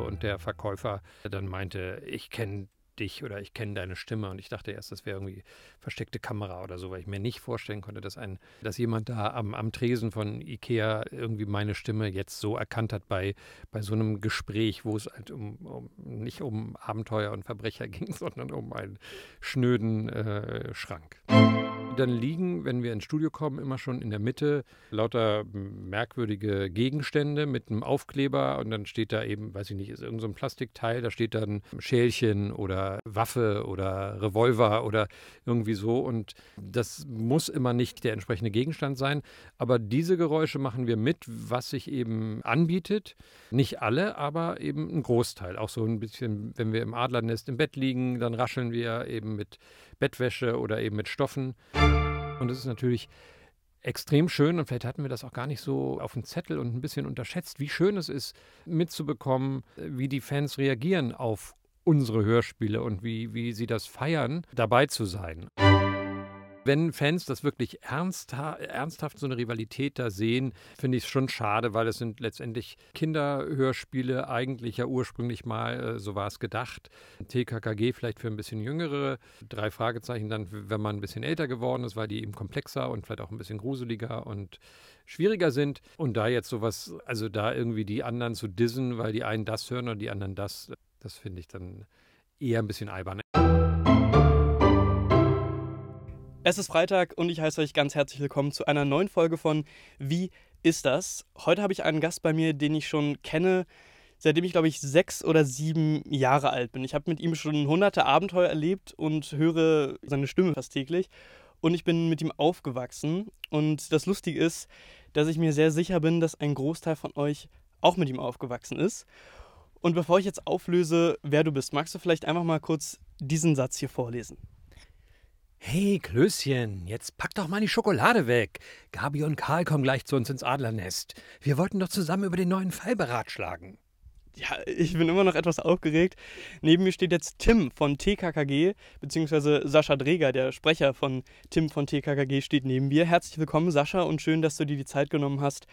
Und der Verkäufer dann meinte, ich kenne dich oder ich kenne deine Stimme. Und ich dachte erst, das wäre irgendwie versteckte Kamera oder so, weil ich mir nicht vorstellen konnte, dass ein, dass jemand da am, am Tresen von Ikea irgendwie meine Stimme jetzt so erkannt hat bei, bei so einem Gespräch, wo es halt um, um nicht um Abenteuer und Verbrecher ging, sondern um einen schnöden äh, Schrank dann liegen, wenn wir ins Studio kommen, immer schon in der Mitte lauter merkwürdige Gegenstände mit einem Aufkleber und dann steht da eben, weiß ich nicht, ist irgend so Plastikteil, da steht dann Schälchen oder Waffe oder Revolver oder irgendwie so und das muss immer nicht der entsprechende Gegenstand sein, aber diese Geräusche machen wir mit, was sich eben anbietet. Nicht alle, aber eben ein Großteil. Auch so ein bisschen, wenn wir im Adlernest im Bett liegen, dann rascheln wir eben mit Bettwäsche oder eben mit Stoffen. Und es ist natürlich extrem schön und vielleicht hatten wir das auch gar nicht so auf dem Zettel und ein bisschen unterschätzt, wie schön es ist, mitzubekommen, wie die Fans reagieren auf unsere Hörspiele und wie, wie sie das feiern, dabei zu sein. Wenn Fans das wirklich ernstha ernsthaft so eine Rivalität da sehen, finde ich es schon schade, weil es sind letztendlich Kinderhörspiele, eigentlich ja ursprünglich mal, äh, so war es gedacht. TKKG vielleicht für ein bisschen jüngere, drei Fragezeichen dann, wenn man ein bisschen älter geworden ist, weil die eben komplexer und vielleicht auch ein bisschen gruseliger und schwieriger sind. Und da jetzt sowas, also da irgendwie die anderen zu dissen, weil die einen das hören und die anderen das, das finde ich dann eher ein bisschen albern. Es ist Freitag und ich heiße euch ganz herzlich willkommen zu einer neuen Folge von Wie ist das? Heute habe ich einen Gast bei mir, den ich schon kenne, seitdem ich glaube ich sechs oder sieben Jahre alt bin. Ich habe mit ihm schon hunderte Abenteuer erlebt und höre seine Stimme fast täglich. Und ich bin mit ihm aufgewachsen. Und das Lustige ist, dass ich mir sehr sicher bin, dass ein Großteil von euch auch mit ihm aufgewachsen ist. Und bevor ich jetzt auflöse, wer du bist, magst du vielleicht einfach mal kurz diesen Satz hier vorlesen? Hey, Klößchen, jetzt pack doch mal die Schokolade weg. Gabi und Karl kommen gleich zu uns ins Adlernest. Wir wollten doch zusammen über den neuen Fall beratschlagen. Ja, ich bin immer noch etwas aufgeregt. Neben mir steht jetzt Tim von TKKG, beziehungsweise Sascha Dreger, der Sprecher von Tim von TKKG, steht neben mir. Herzlich willkommen, Sascha, und schön, dass du dir die Zeit genommen hast,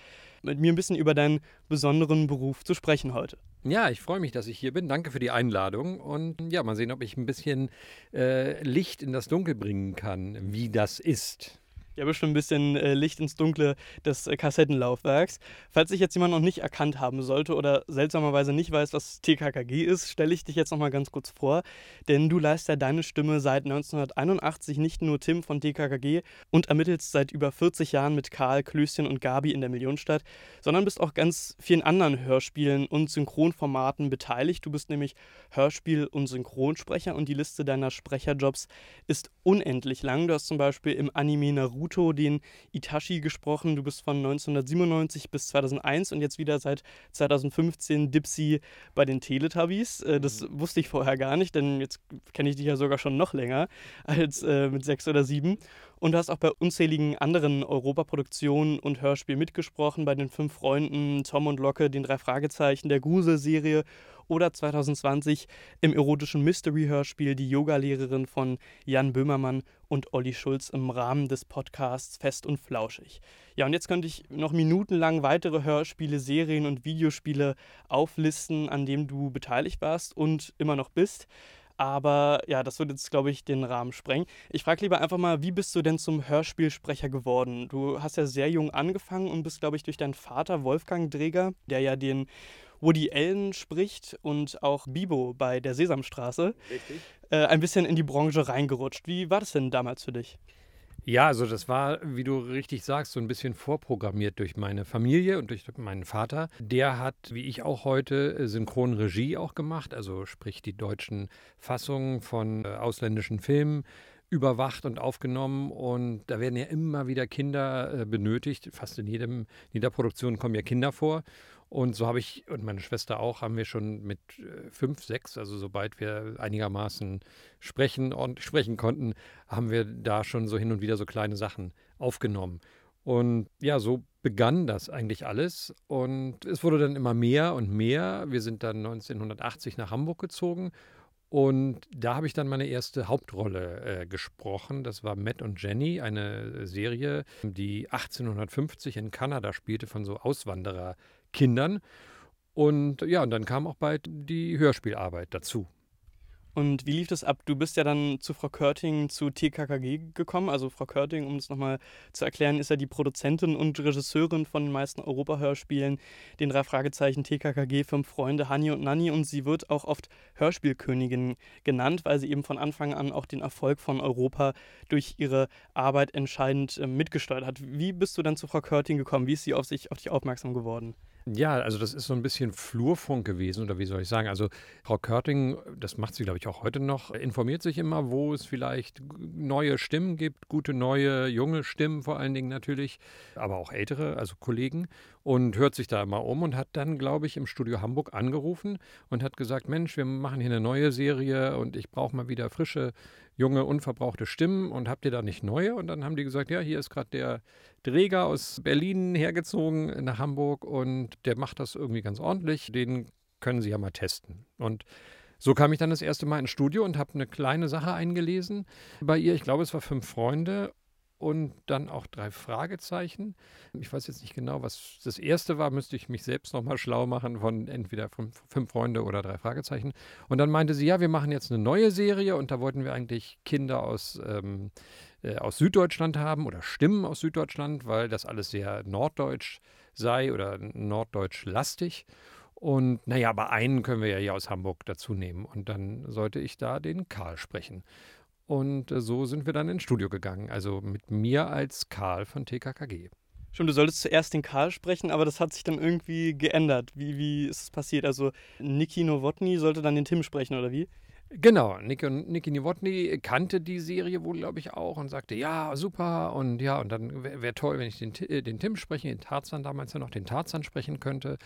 mit mir ein bisschen über deinen besonderen Beruf zu sprechen heute. Ja, ich freue mich, dass ich hier bin. Danke für die Einladung. Und ja, mal sehen, ob ich ein bisschen äh, Licht in das Dunkel bringen kann, wie das ist ja bestimmt ein bisschen äh, Licht ins Dunkle des äh, Kassettenlaufwerks. Falls sich jetzt jemand noch nicht erkannt haben sollte oder seltsamerweise nicht weiß, was TKKG ist, stelle ich dich jetzt noch mal ganz kurz vor, denn du leist ja deine Stimme seit 1981 nicht nur Tim von TKKG und ermittelst seit über 40 Jahren mit Karl, Klößchen und Gabi in der Millionenstadt, sondern bist auch ganz vielen anderen Hörspielen und Synchronformaten beteiligt. Du bist nämlich Hörspiel- und Synchronsprecher und die Liste deiner Sprecherjobs ist unendlich lang. Du hast zum Beispiel im Anime Naruto Naruto den Itachi gesprochen. Du bist von 1997 bis 2001 und jetzt wieder seit 2015 Dipsy bei den Teletubbies. Äh, das mhm. wusste ich vorher gar nicht, denn jetzt kenne ich dich ja sogar schon noch länger als äh, mit sechs oder sieben. Und du hast auch bei unzähligen anderen Europaproduktionen und Hörspielen mitgesprochen, bei den Fünf Freunden, Tom und Locke, den drei Fragezeichen, der Grusel-Serie oder 2020 im erotischen Mystery-Hörspiel Die Yogalehrerin von Jan Böhmermann und Olli Schulz im Rahmen des Podcasts Fest und Flauschig. Ja, und jetzt könnte ich noch minutenlang weitere Hörspiele, Serien und Videospiele auflisten, an denen du beteiligt warst und immer noch bist. Aber ja, das wird jetzt, glaube ich, den Rahmen sprengen. Ich frage lieber einfach mal, wie bist du denn zum Hörspielsprecher geworden? Du hast ja sehr jung angefangen und bist, glaube ich, durch deinen Vater Wolfgang Dreger, der ja den Woody Allen spricht und auch Bibo bei der Sesamstraße, äh, ein bisschen in die Branche reingerutscht. Wie war das denn damals für dich? Ja, also das war, wie du richtig sagst, so ein bisschen vorprogrammiert durch meine Familie und durch meinen Vater. Der hat, wie ich auch heute, äh, Synchronregie auch gemacht, also sprich die deutschen Fassungen von äh, ausländischen Filmen überwacht und aufgenommen und da werden ja immer wieder Kinder äh, benötigt. Fast in jedem, in jeder Produktion kommen ja Kinder vor und so habe ich und meine Schwester auch, haben wir schon mit äh, fünf, sechs, also sobald wir einigermaßen sprechen und sprechen konnten, haben wir da schon so hin und wieder so kleine Sachen aufgenommen. Und ja, so begann das eigentlich alles. Und es wurde dann immer mehr und mehr. Wir sind dann 1980 nach Hamburg gezogen. Und da habe ich dann meine erste Hauptrolle äh, gesprochen. Das war Matt und Jenny, eine Serie, die 1850 in Kanada spielte von so Auswanderer Kindern. Und ja, und dann kam auch bald die Hörspielarbeit dazu. Und wie lief das ab? Du bist ja dann zu Frau Körting zu TKKG gekommen. Also Frau Körting, um es nochmal zu erklären, ist ja die Produzentin und Regisseurin von den meisten Europa-Hörspielen, den drei Fragezeichen TKKG, Fünf Freunde, Hanni und Nanni. Und sie wird auch oft Hörspielkönigin genannt, weil sie eben von Anfang an auch den Erfolg von Europa durch ihre Arbeit entscheidend äh, mitgesteuert hat. Wie bist du dann zu Frau Körting gekommen? Wie ist sie auf sich auf dich aufmerksam geworden? Ja, also das ist so ein bisschen Flurfunk gewesen oder wie soll ich sagen? Also Frau Körting, das macht sie glaube ich auch heute noch, informiert sich immer, wo es vielleicht neue Stimmen gibt, gute neue junge Stimmen vor allen Dingen natürlich, aber auch ältere, also Kollegen und hört sich da immer um und hat dann glaube ich im Studio Hamburg angerufen und hat gesagt, Mensch, wir machen hier eine neue Serie und ich brauche mal wieder frische junge, unverbrauchte Stimmen und habt ihr da nicht neue? Und dann haben die gesagt, ja, hier ist gerade der Träger aus Berlin hergezogen nach Hamburg und der macht das irgendwie ganz ordentlich. Den können Sie ja mal testen. Und so kam ich dann das erste Mal ins Studio und habe eine kleine Sache eingelesen bei ihr. Ich glaube, es war fünf Freunde und dann auch drei Fragezeichen. Ich weiß jetzt nicht genau, was das erste war, müsste ich mich selbst nochmal schlau machen von entweder fünf, fünf, Freunde oder drei Fragezeichen. Und dann meinte sie, ja, wir machen jetzt eine neue Serie und da wollten wir eigentlich Kinder aus, ähm, äh, aus Süddeutschland haben oder Stimmen aus Süddeutschland, weil das alles sehr norddeutsch sei oder norddeutsch lastig. Und naja, aber einen können wir ja hier aus Hamburg dazu nehmen. Und dann sollte ich da den Karl sprechen. Und äh, so sind wir dann ins Studio gegangen. Also mit mir als Karl von TKKG. Schon, du solltest zuerst den Karl sprechen, aber das hat sich dann irgendwie geändert. Wie, wie ist es passiert? Also Niki Nowotny sollte dann den Tim sprechen, oder wie? Genau, Niki, Niki Nowotny kannte die Serie wohl, glaube ich, auch und sagte, ja, super und ja, und dann wäre wär toll, wenn ich den, äh, den Tim sprechen, den Tarzan damals ja noch, den Tarzan sprechen könnte.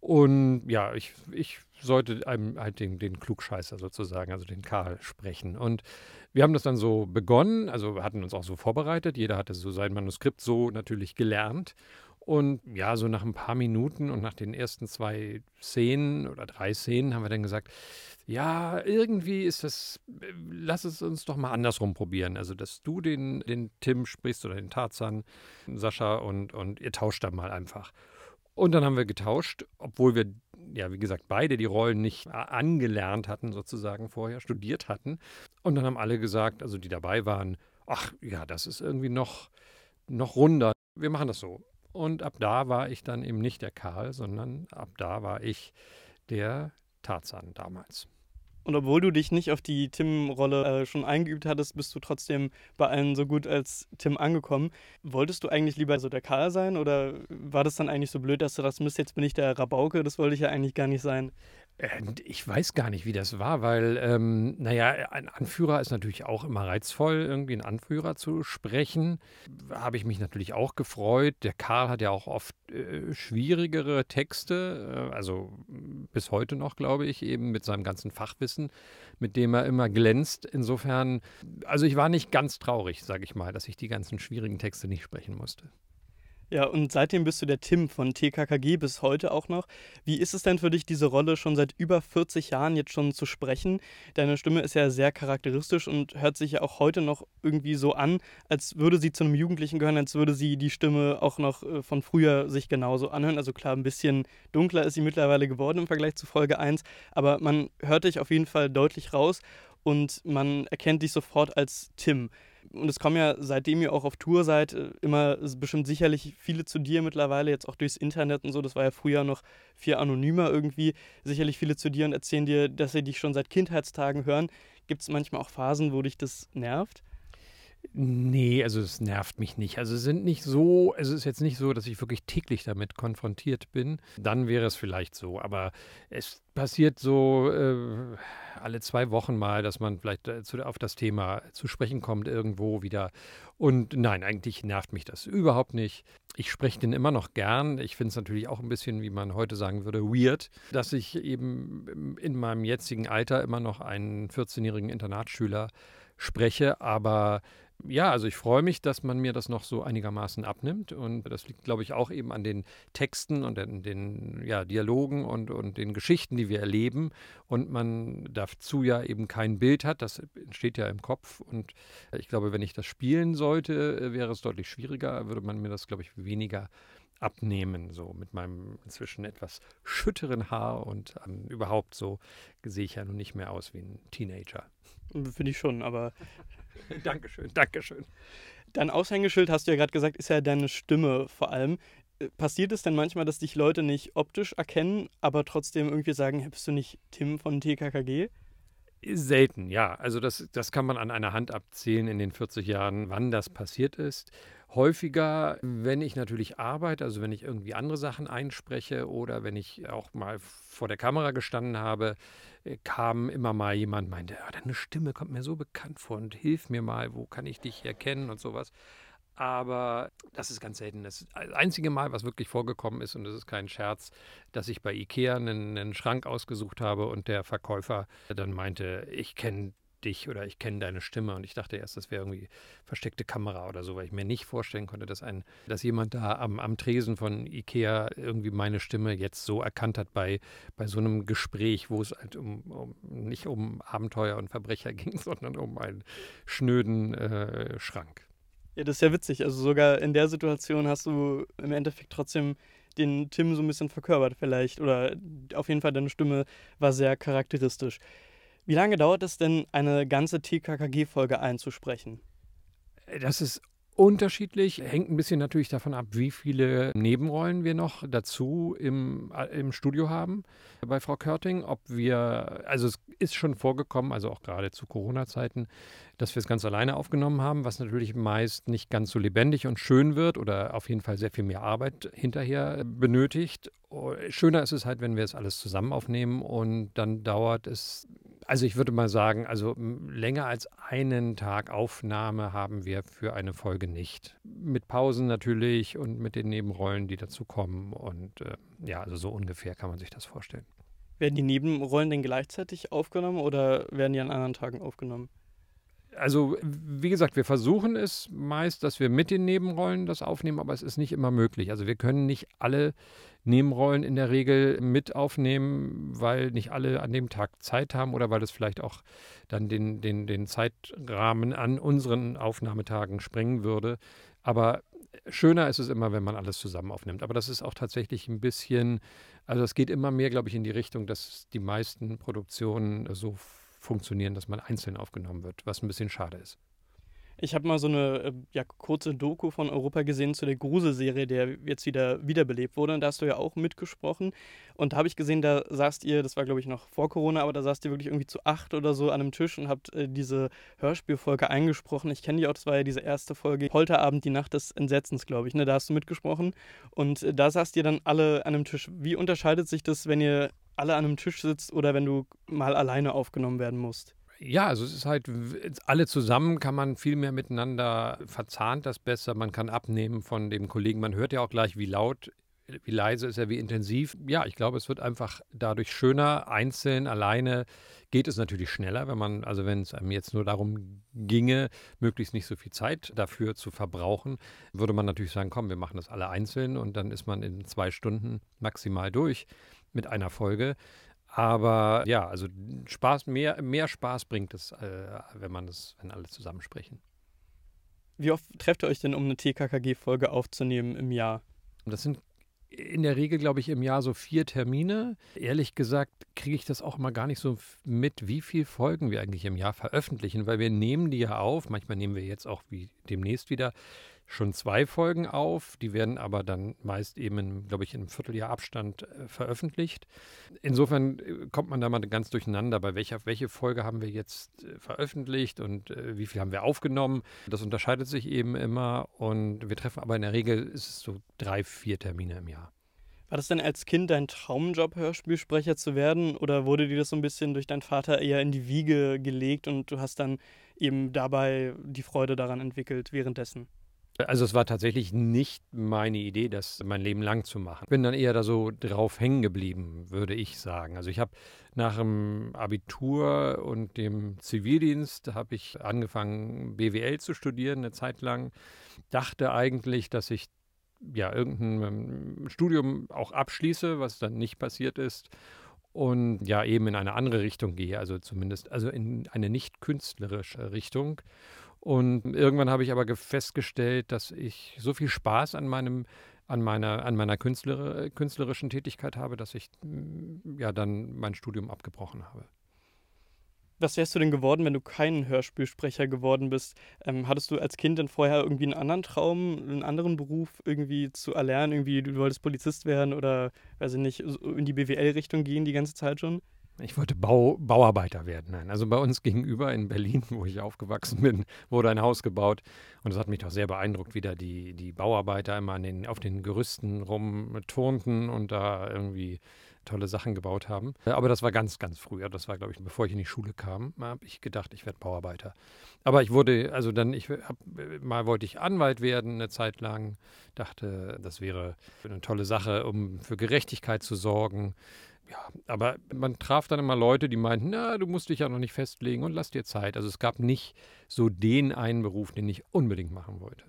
Und ja, ich, ich sollte einem halt den, den Klugscheißer sozusagen, also den Karl, sprechen. Und wir haben das dann so begonnen, also hatten uns auch so vorbereitet. Jeder hatte so sein Manuskript so natürlich gelernt. Und ja, so nach ein paar Minuten und nach den ersten zwei Szenen oder drei Szenen haben wir dann gesagt, ja, irgendwie ist das, lass es uns doch mal andersrum probieren. Also, dass du den, den Tim sprichst oder den Tarzan, Sascha und, und ihr tauscht dann mal einfach. Und dann haben wir getauscht, obwohl wir, ja, wie gesagt, beide die Rollen nicht angelernt hatten, sozusagen vorher, studiert hatten. Und dann haben alle gesagt, also die dabei waren, ach ja, das ist irgendwie noch, noch runder. Wir machen das so. Und ab da war ich dann eben nicht der Karl, sondern ab da war ich der Tarzan damals. Und obwohl du dich nicht auf die Tim-Rolle äh, schon eingeübt hattest, bist du trotzdem bei allen so gut als Tim angekommen. Wolltest du eigentlich lieber so der Karl sein oder war das dann eigentlich so blöd, dass du das jetzt bin ich der Rabauke? Das wollte ich ja eigentlich gar nicht sein. Äh, ich weiß gar nicht, wie das war, weil, ähm, naja, ein Anführer ist natürlich auch immer reizvoll, irgendwie einen Anführer zu sprechen. Habe ich mich natürlich auch gefreut. Der Karl hat ja auch oft äh, schwierigere Texte, äh, also bis heute noch, glaube ich, eben mit seinem ganzen Fachwissen, mit dem er immer glänzt. Insofern, also ich war nicht ganz traurig, sage ich mal, dass ich die ganzen schwierigen Texte nicht sprechen musste. Ja, und seitdem bist du der Tim von TKKG bis heute auch noch. Wie ist es denn für dich, diese Rolle schon seit über 40 Jahren jetzt schon zu sprechen? Deine Stimme ist ja sehr charakteristisch und hört sich ja auch heute noch irgendwie so an, als würde sie zu einem Jugendlichen gehören, als würde sie die Stimme auch noch äh, von früher sich genauso anhören. Also klar, ein bisschen dunkler ist sie mittlerweile geworden im Vergleich zu Folge 1, aber man hört dich auf jeden Fall deutlich raus und man erkennt dich sofort als Tim und es kommen ja, seitdem ihr auch auf Tour seid, äh, immer bestimmt sicherlich viele zu dir mittlerweile, jetzt auch durchs Internet und so. Das war ja früher noch viel anonymer irgendwie. Sicherlich viele zu dir und erzählen dir, dass sie dich schon seit Kindheitstagen hören. Gibt es manchmal auch Phasen, wo dich das nervt? Nee, also es nervt mich nicht. Also es sind nicht so, es ist jetzt nicht so, dass ich wirklich täglich damit konfrontiert bin. Dann wäre es vielleicht so. Aber es passiert so äh, alle zwei Wochen mal, dass man vielleicht äh, zu, auf das Thema zu sprechen kommt irgendwo wieder. Und nein, eigentlich nervt mich das überhaupt nicht. Ich spreche den immer noch gern. Ich finde es natürlich auch ein bisschen, wie man heute sagen würde, weird, dass ich eben in meinem jetzigen Alter immer noch einen 14-jährigen Internatsschüler spreche. Aber ja, also ich freue mich, dass man mir das noch so einigermaßen abnimmt. Und das liegt, glaube ich, auch eben an den Texten und den, den ja, Dialogen und, und den Geschichten, die wir erleben. Und man dazu ja eben kein Bild hat. Das entsteht ja im Kopf. Und ich glaube, wenn ich das spielen sollte, wäre es deutlich schwieriger, würde man mir das, glaube ich, weniger abnehmen, so mit meinem inzwischen etwas schütteren Haar und ähm, überhaupt so sehe ich ja nun nicht mehr aus wie ein Teenager. Finde ich schon, aber. Dankeschön, Dankeschön. Dein Aushängeschild, hast du ja gerade gesagt, ist ja deine Stimme vor allem. Äh, passiert es denn manchmal, dass dich Leute nicht optisch erkennen, aber trotzdem irgendwie sagen, bist du nicht Tim von TKKG? Selten, ja. Also das, das kann man an einer Hand abzählen in den 40 Jahren, wann das passiert ist. Häufiger, wenn ich natürlich arbeite, also wenn ich irgendwie andere Sachen einspreche oder wenn ich auch mal vor der Kamera gestanden habe, äh, kam immer mal jemand, meinte, oh, deine Stimme kommt mir so bekannt vor und hilf mir mal, wo kann ich dich erkennen und sowas aber das ist ganz selten. Das einzige Mal, was wirklich vorgekommen ist, und das ist kein Scherz, dass ich bei Ikea einen, einen Schrank ausgesucht habe und der Verkäufer dann meinte, ich kenne dich oder ich kenne deine Stimme und ich dachte erst, das wäre irgendwie versteckte Kamera oder so, weil ich mir nicht vorstellen konnte, dass ein, dass jemand da am, am Tresen von Ikea irgendwie meine Stimme jetzt so erkannt hat bei, bei so einem Gespräch, wo es halt um, um nicht um Abenteuer und Verbrecher ging, sondern um einen schnöden äh, Schrank. Ja, das ist ja witzig. Also sogar in der Situation hast du im Endeffekt trotzdem den Tim so ein bisschen verkörpert vielleicht. Oder auf jeden Fall deine Stimme war sehr charakteristisch. Wie lange dauert es denn, eine ganze TKKG-Folge einzusprechen? Das ist unterschiedlich. Hängt ein bisschen natürlich davon ab, wie viele Nebenrollen wir noch dazu im, äh, im Studio haben bei Frau Körting. Ob wir, also es ist schon vorgekommen, also auch gerade zu Corona-Zeiten, dass wir es ganz alleine aufgenommen haben, was natürlich meist nicht ganz so lebendig und schön wird oder auf jeden Fall sehr viel mehr Arbeit hinterher benötigt. Oh, schöner ist es halt, wenn wir es alles zusammen aufnehmen und dann dauert es also ich würde mal sagen, also länger als einen Tag Aufnahme haben wir für eine Folge nicht. Mit Pausen natürlich und mit den Nebenrollen, die dazu kommen. Und äh, ja, also so ungefähr kann man sich das vorstellen. Werden die Nebenrollen denn gleichzeitig aufgenommen oder werden die an anderen Tagen aufgenommen? Also, wie gesagt, wir versuchen es meist, dass wir mit den Nebenrollen das aufnehmen, aber es ist nicht immer möglich. Also, wir können nicht alle Nebenrollen in der Regel mit aufnehmen, weil nicht alle an dem Tag Zeit haben oder weil es vielleicht auch dann den, den, den Zeitrahmen an unseren Aufnahmetagen sprengen würde. Aber schöner ist es immer, wenn man alles zusammen aufnimmt. Aber das ist auch tatsächlich ein bisschen, also es geht immer mehr, glaube ich, in die Richtung, dass die meisten Produktionen so funktionieren, dass man einzeln aufgenommen wird, was ein bisschen schade ist. Ich habe mal so eine äh, ja, kurze Doku von Europa gesehen zu der Gruselserie, der jetzt wieder wiederbelebt wurde. Und da hast du ja auch mitgesprochen. Und da habe ich gesehen, da saßt ihr, das war glaube ich noch vor Corona, aber da saßt ihr wirklich irgendwie zu acht oder so an einem Tisch und habt äh, diese Hörspielfolge eingesprochen. Ich kenne die auch, das war ja diese erste Folge, Polterabend, die Nacht des Entsetzens, glaube ich. Ne? Da hast du mitgesprochen. Und äh, da saßt ihr dann alle an einem Tisch. Wie unterscheidet sich das, wenn ihr alle an einem Tisch sitzt oder wenn du mal alleine aufgenommen werden musst? Ja, also es ist halt, alle zusammen kann man viel mehr miteinander verzahnt das besser. Man kann abnehmen von dem Kollegen. Man hört ja auch gleich, wie laut, wie leise ist er, wie intensiv. Ja, ich glaube, es wird einfach dadurch schöner. Einzeln, alleine geht es natürlich schneller, wenn man, also wenn es einem jetzt nur darum ginge, möglichst nicht so viel Zeit dafür zu verbrauchen, würde man natürlich sagen, komm, wir machen das alle einzeln und dann ist man in zwei Stunden maximal durch mit einer Folge. Aber ja, also Spaß, mehr, mehr Spaß bringt es, äh, wenn man das, wenn alle zusammen sprechen. Wie oft trefft ihr euch denn, um eine TKKG-Folge aufzunehmen im Jahr? Das sind in der Regel, glaube ich, im Jahr so vier Termine. Ehrlich gesagt kriege ich das auch immer gar nicht so mit, wie viele Folgen wir eigentlich im Jahr veröffentlichen, weil wir nehmen die ja auf. Manchmal nehmen wir jetzt auch wie demnächst wieder schon zwei Folgen auf. Die werden aber dann meist eben, glaube ich, in einem Vierteljahr Abstand äh, veröffentlicht. Insofern äh, kommt man da mal ganz durcheinander, bei welcher, welche Folge haben wir jetzt äh, veröffentlicht und äh, wie viel haben wir aufgenommen. Das unterscheidet sich eben immer und wir treffen aber in der Regel ist es so drei, vier Termine im Jahr. War das denn als Kind dein Traumjob, Hörspielsprecher zu werden? Oder wurde dir das so ein bisschen durch deinen Vater eher in die Wiege gelegt und du hast dann eben dabei die Freude daran entwickelt währenddessen? Also es war tatsächlich nicht meine Idee, das mein Leben lang zu machen. Bin dann eher da so drauf hängen geblieben, würde ich sagen. Also ich habe nach dem Abitur und dem Zivildienst habe ich angefangen BWL zu studieren eine Zeit lang. Dachte eigentlich, dass ich ja irgendein ähm, Studium auch abschließe, was dann nicht passiert ist und ja eben in eine andere Richtung gehe, also zumindest also in eine nicht künstlerische Richtung. Und irgendwann habe ich aber festgestellt, dass ich so viel Spaß an meinem an meiner, an meiner Künstler, künstlerischen Tätigkeit habe, dass ich mm, ja dann mein Studium abgebrochen habe. Was wärst du denn geworden, wenn du kein Hörspielsprecher geworden bist? Ähm, hattest du als Kind denn vorher irgendwie einen anderen Traum, einen anderen Beruf irgendwie zu erlernen? Irgendwie, du wolltest Polizist werden oder, weiß ich nicht, in die BWL-Richtung gehen die ganze Zeit schon? Ich wollte Bau, Bauarbeiter werden. Nein, also bei uns gegenüber in Berlin, wo ich aufgewachsen bin, wurde ein Haus gebaut. Und es hat mich doch sehr beeindruckt, wie da die, die Bauarbeiter immer den, auf den Gerüsten rumturnten und da irgendwie tolle Sachen gebaut haben. Aber das war ganz, ganz früher. Das war, glaube ich, bevor ich in die Schule kam, habe ich gedacht, ich werde Bauarbeiter. Aber ich wurde, also dann, ich hab, mal wollte ich Anwalt werden eine Zeit lang, dachte, das wäre eine tolle Sache, um für Gerechtigkeit zu sorgen. Ja, aber man traf dann immer Leute, die meinten, na, du musst dich ja noch nicht festlegen und lass dir Zeit. Also es gab nicht so den einen Beruf, den ich unbedingt machen wollte.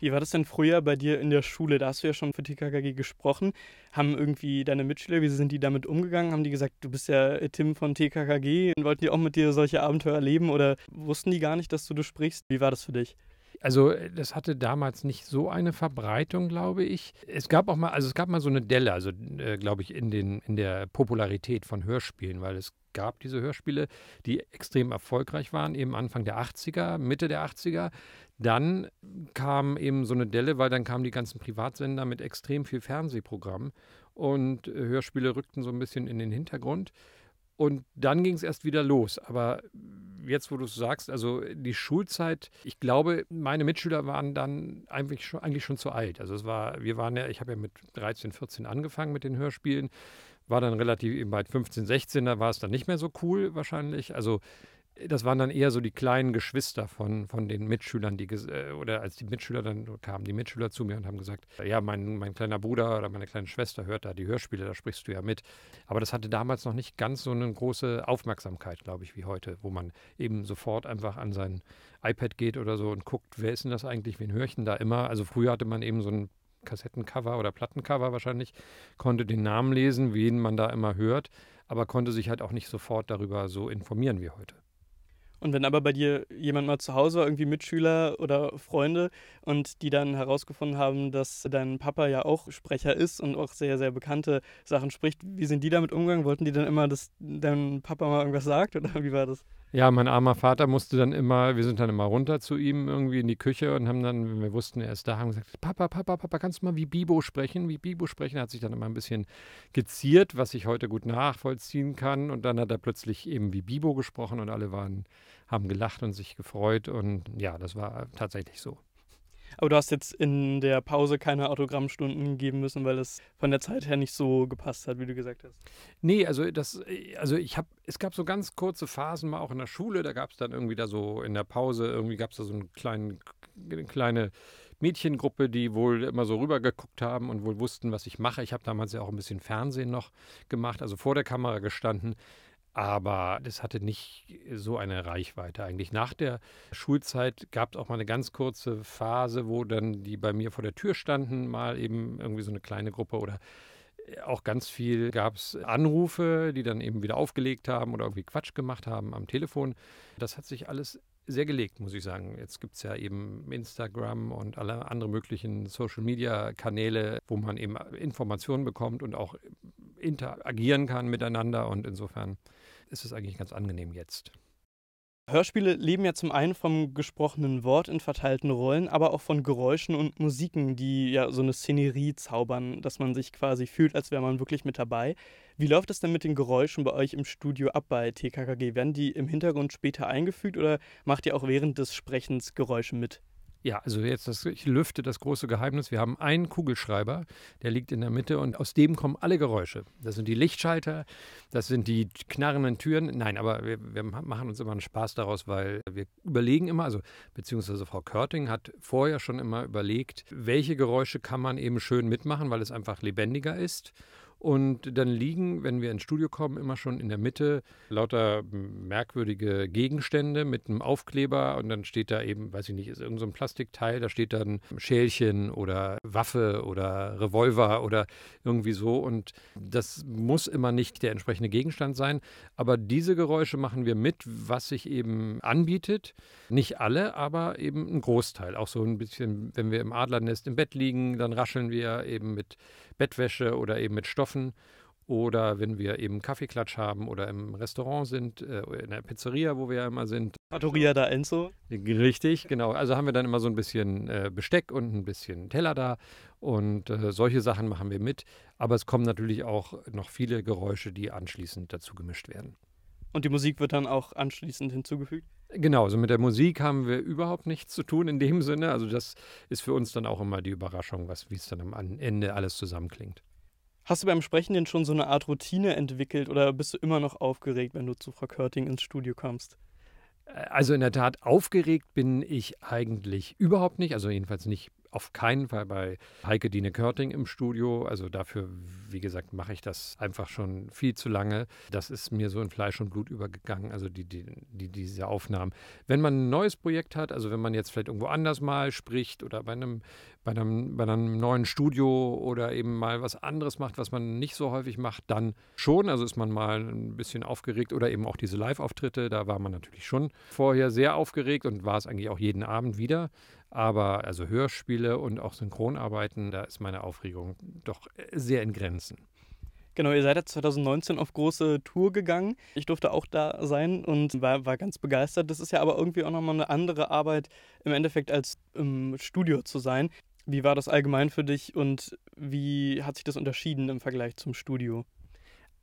Wie war das denn früher bei dir in der Schule? Da hast du ja schon für TKKG gesprochen. Haben irgendwie deine Mitschüler, wie sind die damit umgegangen? Haben die gesagt, du bist ja Tim von TKKG und wollten die auch mit dir solche Abenteuer erleben oder wussten die gar nicht, dass du das sprichst? Wie war das für dich? Also das hatte damals nicht so eine Verbreitung, glaube ich. Es gab auch mal, also es gab mal so eine Delle, also äh, glaube ich, in, den, in der Popularität von Hörspielen, weil es gab diese Hörspiele, die extrem erfolgreich waren, eben Anfang der 80er, Mitte der 80er. Dann kam eben so eine Delle, weil dann kamen die ganzen Privatsender mit extrem viel Fernsehprogramm und äh, Hörspiele rückten so ein bisschen in den Hintergrund. Und dann ging es erst wieder los. Aber jetzt, wo du es sagst, also die Schulzeit, ich glaube, meine Mitschüler waren dann eigentlich schon, eigentlich schon zu alt. Also es war, wir waren ja, ich habe ja mit 13, 14 angefangen mit den Hörspielen, war dann relativ eben bei 15, 16, da war es dann nicht mehr so cool wahrscheinlich. Also das waren dann eher so die kleinen Geschwister von, von den Mitschülern, die äh, oder als die Mitschüler dann kamen, die Mitschüler zu mir und haben gesagt, ja, mein, mein kleiner Bruder oder meine kleine Schwester hört da die Hörspiele, da sprichst du ja mit. Aber das hatte damals noch nicht ganz so eine große Aufmerksamkeit, glaube ich, wie heute, wo man eben sofort einfach an sein iPad geht oder so und guckt, wer ist denn das eigentlich, wen höre ich denn da immer? Also früher hatte man eben so ein Kassettencover oder Plattencover wahrscheinlich, konnte den Namen lesen, wen man da immer hört, aber konnte sich halt auch nicht sofort darüber so informieren wie heute. Und wenn aber bei dir jemand mal zu Hause war, irgendwie Mitschüler oder Freunde und die dann herausgefunden haben, dass dein Papa ja auch Sprecher ist und auch sehr, sehr bekannte Sachen spricht, wie sind die damit umgegangen? Wollten die dann immer, dass dein Papa mal irgendwas sagt oder wie war das? Ja, mein armer Vater musste dann immer, wir sind dann immer runter zu ihm irgendwie in die Küche und haben dann, wenn wir wussten, er ist da, haben gesagt, Papa, Papa, Papa, kannst du mal wie Bibo sprechen? Wie Bibo sprechen? Er hat sich dann immer ein bisschen geziert, was ich heute gut nachvollziehen kann. Und dann hat er plötzlich eben wie Bibo gesprochen und alle waren, haben gelacht und sich gefreut. Und ja, das war tatsächlich so. Aber du hast jetzt in der Pause keine Autogrammstunden geben müssen, weil es von der Zeit her nicht so gepasst hat, wie du gesagt hast. Nee, also das, also ich habe, es gab so ganz kurze Phasen mal auch in der Schule, da gab es dann irgendwie da so in der Pause, irgendwie gab es da so einen kleinen, eine kleine Mädchengruppe, die wohl immer so rübergeguckt haben und wohl wussten, was ich mache. Ich habe damals ja auch ein bisschen Fernsehen noch gemacht, also vor der Kamera gestanden. Aber das hatte nicht so eine Reichweite eigentlich. Nach der Schulzeit gab es auch mal eine ganz kurze Phase, wo dann die bei mir vor der Tür standen, mal eben irgendwie so eine kleine Gruppe oder äh, auch ganz viel gab es Anrufe, die dann eben wieder aufgelegt haben oder irgendwie Quatsch gemacht haben am Telefon. Das hat sich alles sehr gelegt, muss ich sagen. Jetzt gibt es ja eben Instagram und alle anderen möglichen Social-Media-Kanäle, wo man eben Informationen bekommt und auch interagieren kann miteinander. Und insofern ist es eigentlich ganz angenehm jetzt. Hörspiele leben ja zum einen vom gesprochenen Wort in verteilten Rollen, aber auch von Geräuschen und Musiken, die ja so eine Szenerie zaubern, dass man sich quasi fühlt, als wäre man wirklich mit dabei. Wie läuft es denn mit den Geräuschen bei euch im Studio ab bei TKKG? Werden die im Hintergrund später eingefügt oder macht ihr auch während des Sprechens Geräusche mit? Ja, also jetzt, das, ich lüfte das große Geheimnis. Wir haben einen Kugelschreiber, der liegt in der Mitte und aus dem kommen alle Geräusche. Das sind die Lichtschalter, das sind die knarrenden Türen. Nein, aber wir, wir machen uns immer einen Spaß daraus, weil wir überlegen immer, also beziehungsweise Frau Körting hat vorher schon immer überlegt, welche Geräusche kann man eben schön mitmachen, weil es einfach lebendiger ist. Und dann liegen, wenn wir ins Studio kommen, immer schon in der Mitte lauter merkwürdige Gegenstände mit einem Aufkleber und dann steht da eben, weiß ich nicht, ist irgend so ein Plastikteil, da steht dann Schälchen oder Waffe oder Revolver oder irgendwie so. Und das muss immer nicht der entsprechende Gegenstand sein. Aber diese Geräusche machen wir mit, was sich eben anbietet. Nicht alle, aber eben ein Großteil. Auch so ein bisschen, wenn wir im Adlernest im Bett liegen, dann rascheln wir eben mit Bettwäsche oder eben mit Stoffen. Oder wenn wir eben Kaffeeklatsch haben oder im Restaurant sind, äh, in der Pizzeria, wo wir ja immer sind. Trattoria da Enzo. Richtig, genau. Also haben wir dann immer so ein bisschen äh, Besteck und ein bisschen Teller da. Und äh, solche Sachen machen wir mit. Aber es kommen natürlich auch noch viele Geräusche, die anschließend dazu gemischt werden. Und die Musik wird dann auch anschließend hinzugefügt? Genau, also mit der Musik haben wir überhaupt nichts zu tun in dem Sinne. Also das ist für uns dann auch immer die Überraschung, was, wie es dann am Ende alles zusammenklingt. Hast du beim Sprechen denn schon so eine Art Routine entwickelt oder bist du immer noch aufgeregt, wenn du zu Frau Körting ins Studio kommst? Äh, also in der Tat, aufgeregt bin ich eigentlich überhaupt nicht. Also jedenfalls nicht auf keinen Fall bei Heike Dine Körting im Studio. Also dafür, wie gesagt, mache ich das einfach schon viel zu lange. Das ist mir so in Fleisch und Blut übergegangen, also die, die, die, diese Aufnahmen. Wenn man ein neues Projekt hat, also wenn man jetzt vielleicht irgendwo anders mal spricht oder bei einem, bei einem, bei einem neuen Studio oder eben mal was anderes macht, was man nicht so häufig macht, dann schon. Also ist man mal ein bisschen aufgeregt oder eben auch diese Live-Auftritte, da war man natürlich schon vorher sehr aufgeregt und war es eigentlich auch jeden Abend wieder. Aber also Hörspiele und auch Synchronarbeiten, da ist meine Aufregung doch sehr in Grenzen. Genau, ihr seid ja 2019 auf große Tour gegangen. Ich durfte auch da sein und war, war ganz begeistert. Das ist ja aber irgendwie auch nochmal eine andere Arbeit im Endeffekt als im Studio zu sein. Wie war das allgemein für dich und wie hat sich das unterschieden im Vergleich zum Studio?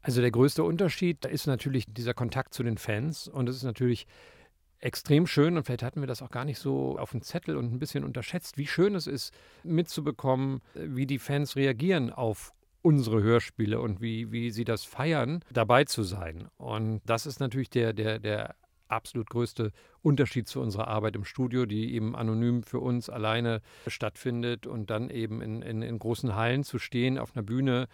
Also der größte Unterschied ist natürlich dieser Kontakt zu den Fans und es ist natürlich extrem schön und vielleicht hatten wir das auch gar nicht so auf dem Zettel und ein bisschen unterschätzt, wie schön es ist, mitzubekommen, wie die Fans reagieren auf unsere Hörspiele und wie, wie sie das feiern, dabei zu sein. Und das ist natürlich der, der, der absolut größte Unterschied zu unserer Arbeit im Studio, die eben anonym für uns alleine stattfindet und dann eben in, in, in großen Hallen zu stehen, auf einer Bühne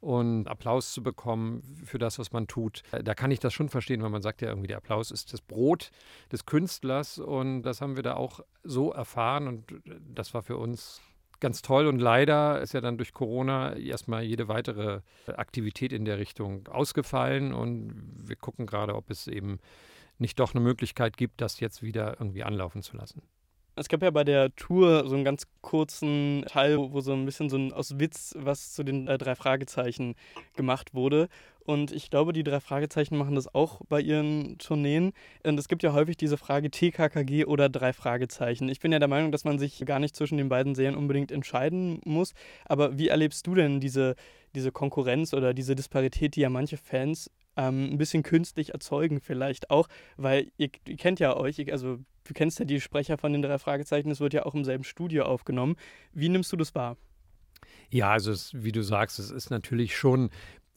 und Applaus zu bekommen für das, was man tut. Äh, da kann ich das schon verstehen, weil man sagt ja irgendwie, der Applaus ist das Brot des Künstlers und das haben wir da auch so erfahren und das war für uns ganz toll und leider ist ja dann durch Corona erstmal jede weitere Aktivität in der Richtung ausgefallen und wir gucken gerade, ob es eben nicht doch eine Möglichkeit gibt, das jetzt wieder irgendwie anlaufen zu lassen. Es gab ja bei der Tour so einen ganz kurzen Teil, wo so ein bisschen so ein, aus Witz was zu den äh, drei Fragezeichen gemacht wurde. Und ich glaube, die drei Fragezeichen machen das auch bei ihren Tourneen. Und es gibt ja häufig diese Frage TKKG oder drei Fragezeichen. Ich bin ja der Meinung, dass man sich gar nicht zwischen den beiden Serien unbedingt entscheiden muss. Aber wie erlebst du denn diese, diese Konkurrenz oder diese Disparität, die ja manche Fans ähm, ein bisschen künstlich erzeugen vielleicht auch, weil ihr, ihr kennt ja euch, also du kennst ja die Sprecher von den drei Fragezeichen, es wird ja auch im selben Studio aufgenommen. Wie nimmst du das wahr? Ja, also es, wie du sagst, es ist natürlich schon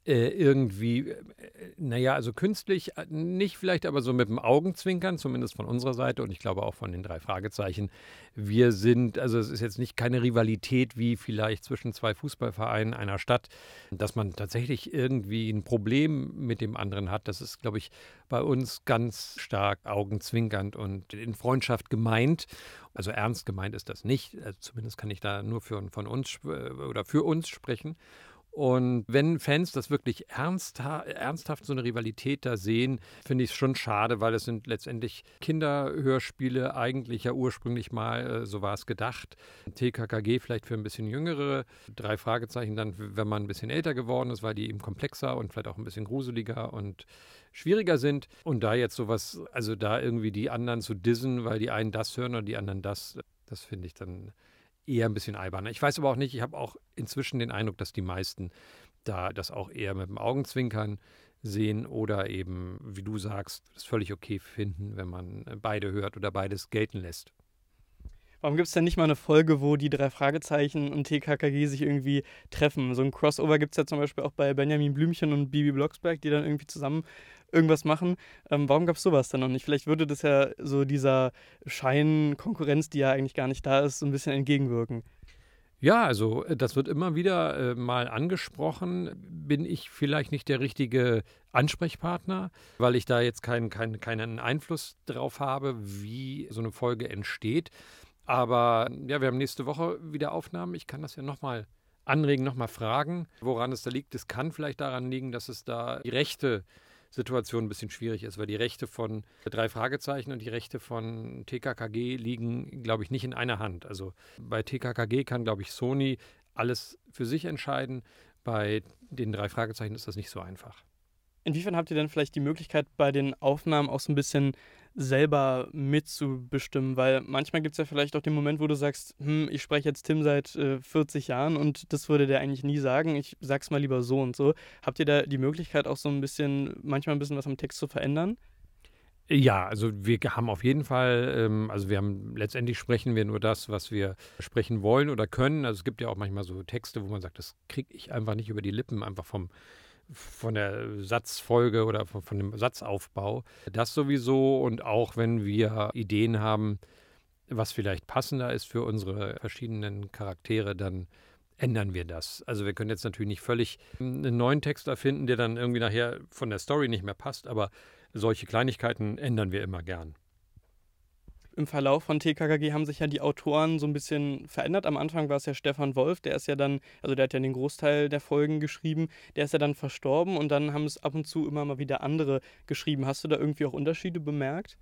irgendwie, äh, naja, also künstlich äh, nicht vielleicht, aber so mit dem Augenzwinkern, zumindest von unserer Seite und ich glaube auch von den drei Fragezeichen. Wir sind, also es ist jetzt nicht keine Rivalität wie vielleicht zwischen zwei Fußballvereinen einer Stadt, dass man tatsächlich irgendwie ein Problem mit dem anderen hat. Das ist, glaube ich, bei uns ganz stark augenzwinkernd und in Freundschaft gemeint. Also ernst gemeint ist das nicht. Also zumindest kann ich da nur für, von uns oder für uns sprechen. Und wenn Fans das wirklich ernstha ernsthaft so eine Rivalität da sehen, finde ich es schon schade, weil es sind letztendlich Kinderhörspiele eigentlich ja ursprünglich mal, äh, so war es gedacht. TKKG vielleicht für ein bisschen jüngere, drei Fragezeichen dann, wenn man ein bisschen älter geworden ist, weil die eben komplexer und vielleicht auch ein bisschen gruseliger und schwieriger sind. Und da jetzt sowas, also da irgendwie die anderen zu dissen, weil die einen das hören und die anderen das, das finde ich dann eher ein bisschen albern. Ich weiß aber auch nicht, ich habe auch inzwischen den Eindruck, dass die meisten da das auch eher mit dem Augenzwinkern sehen oder eben, wie du sagst, das völlig okay finden, wenn man beide hört oder beides gelten lässt. Warum gibt es denn nicht mal eine Folge, wo die drei Fragezeichen und TKKG sich irgendwie treffen? So ein Crossover gibt es ja zum Beispiel auch bei Benjamin Blümchen und Bibi Blocksberg, die dann irgendwie zusammen irgendwas machen. Ähm, warum gab es sowas dann noch nicht? Vielleicht würde das ja so dieser Schein Konkurrenz, die ja eigentlich gar nicht da ist, so ein bisschen entgegenwirken. Ja, also äh, das wird immer wieder äh, mal angesprochen. Bin ich vielleicht nicht der richtige Ansprechpartner, weil ich da jetzt kein, kein, keinen Einfluss drauf habe, wie so eine Folge entsteht. Aber ja, wir haben nächste Woche wieder Aufnahmen. Ich kann das ja nochmal anregen, nochmal fragen, woran es da liegt. Es kann vielleicht daran liegen, dass es da die Rechte Situation ein bisschen schwierig ist, weil die Rechte von drei Fragezeichen und die Rechte von TKKG liegen, glaube ich, nicht in einer Hand. Also bei TKKG kann, glaube ich, Sony alles für sich entscheiden. Bei den drei Fragezeichen ist das nicht so einfach. Inwiefern habt ihr denn vielleicht die Möglichkeit, bei den Aufnahmen auch so ein bisschen selber mitzubestimmen? Weil manchmal gibt es ja vielleicht auch den Moment, wo du sagst, hm, ich spreche jetzt Tim seit äh, 40 Jahren und das würde der eigentlich nie sagen. Ich sag's mal lieber so und so. Habt ihr da die Möglichkeit, auch so ein bisschen, manchmal ein bisschen was am Text zu verändern? Ja, also wir haben auf jeden Fall, ähm, also wir haben letztendlich sprechen wir nur das, was wir sprechen wollen oder können. Also es gibt ja auch manchmal so Texte, wo man sagt, das kriege ich einfach nicht über die Lippen, einfach vom von der Satzfolge oder von, von, dem Satzaufbau. Das sowieso und auch wenn wir Ideen haben, was vielleicht passender ist für unsere verschiedenen Charaktere, dann ändern wir das. Also wir können jetzt natürlich nicht völlig einen neuen Text erfinden, der dann irgendwie nachher von der Story nicht mehr passt, aber solche Kleinigkeiten ändern wir immer gern im Verlauf von TKKG haben sich ja die Autoren so ein bisschen verändert. Am Anfang war es ja Stefan Wolf, der ist ja dann, also der hat ja den Großteil der Folgen geschrieben, der ist ja dann verstorben und dann haben es ab und zu immer mal wieder andere geschrieben. Hast du da irgendwie auch Unterschiede bemerkt?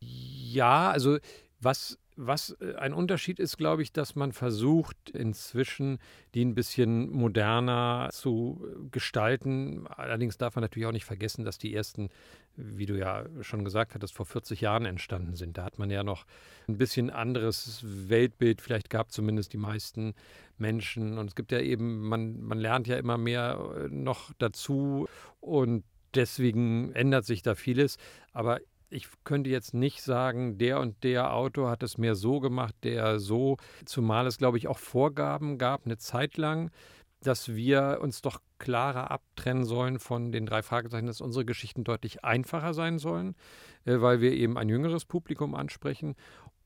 Ja, also was was äh, ein Unterschied ist, glaube ich, dass man versucht, inzwischen die ein bisschen moderner zu äh, gestalten. Allerdings darf man natürlich auch nicht vergessen, dass die ersten, wie du ja schon gesagt hattest, vor 40 Jahren entstanden sind. Da hat man ja noch ein bisschen anderes Weltbild, vielleicht gab zumindest die meisten Menschen. Und es gibt ja eben, man, man lernt ja immer mehr äh, noch dazu und deswegen ändert sich da vieles. Aber ich könnte jetzt nicht sagen, der und der Autor hat es mehr so gemacht, der so, zumal es, glaube ich, auch Vorgaben gab, eine Zeit lang, dass wir uns doch klarer abtrennen sollen von den drei Fragezeichen, dass unsere Geschichten deutlich einfacher sein sollen, äh, weil wir eben ein jüngeres Publikum ansprechen.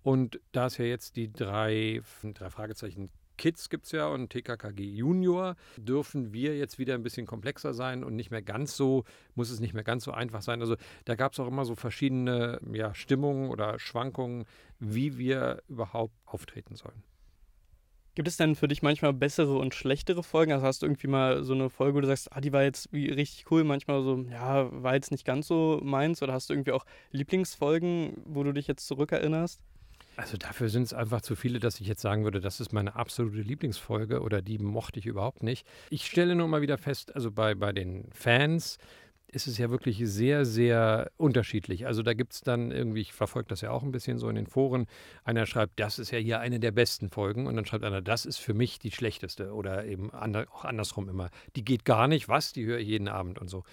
Und da es ja jetzt die drei, drei Fragezeichen Kids gibt es ja und TKKG Junior, dürfen wir jetzt wieder ein bisschen komplexer sein und nicht mehr ganz so, muss es nicht mehr ganz so einfach sein. Also da gab es auch immer so verschiedene ja, Stimmungen oder Schwankungen, wie wir überhaupt auftreten sollen. Gibt es denn für dich manchmal bessere und schlechtere Folgen? Also hast du irgendwie mal so eine Folge, wo du sagst, ah, die war jetzt richtig cool, manchmal so, ja, war jetzt nicht ganz so meins? Oder hast du irgendwie auch Lieblingsfolgen, wo du dich jetzt zurückerinnerst? Also dafür sind es einfach zu viele, dass ich jetzt sagen würde, das ist meine absolute Lieblingsfolge oder die mochte ich überhaupt nicht. Ich stelle nur mal wieder fest, also bei, bei den Fans ist es ja wirklich sehr, sehr unterschiedlich. Also da gibt es dann irgendwie, ich verfolge das ja auch ein bisschen so in den Foren, einer schreibt, das ist ja hier eine der besten Folgen und dann schreibt einer, das ist für mich die schlechteste oder eben auch andersrum immer, die geht gar nicht, was, die höre ich jeden Abend und so.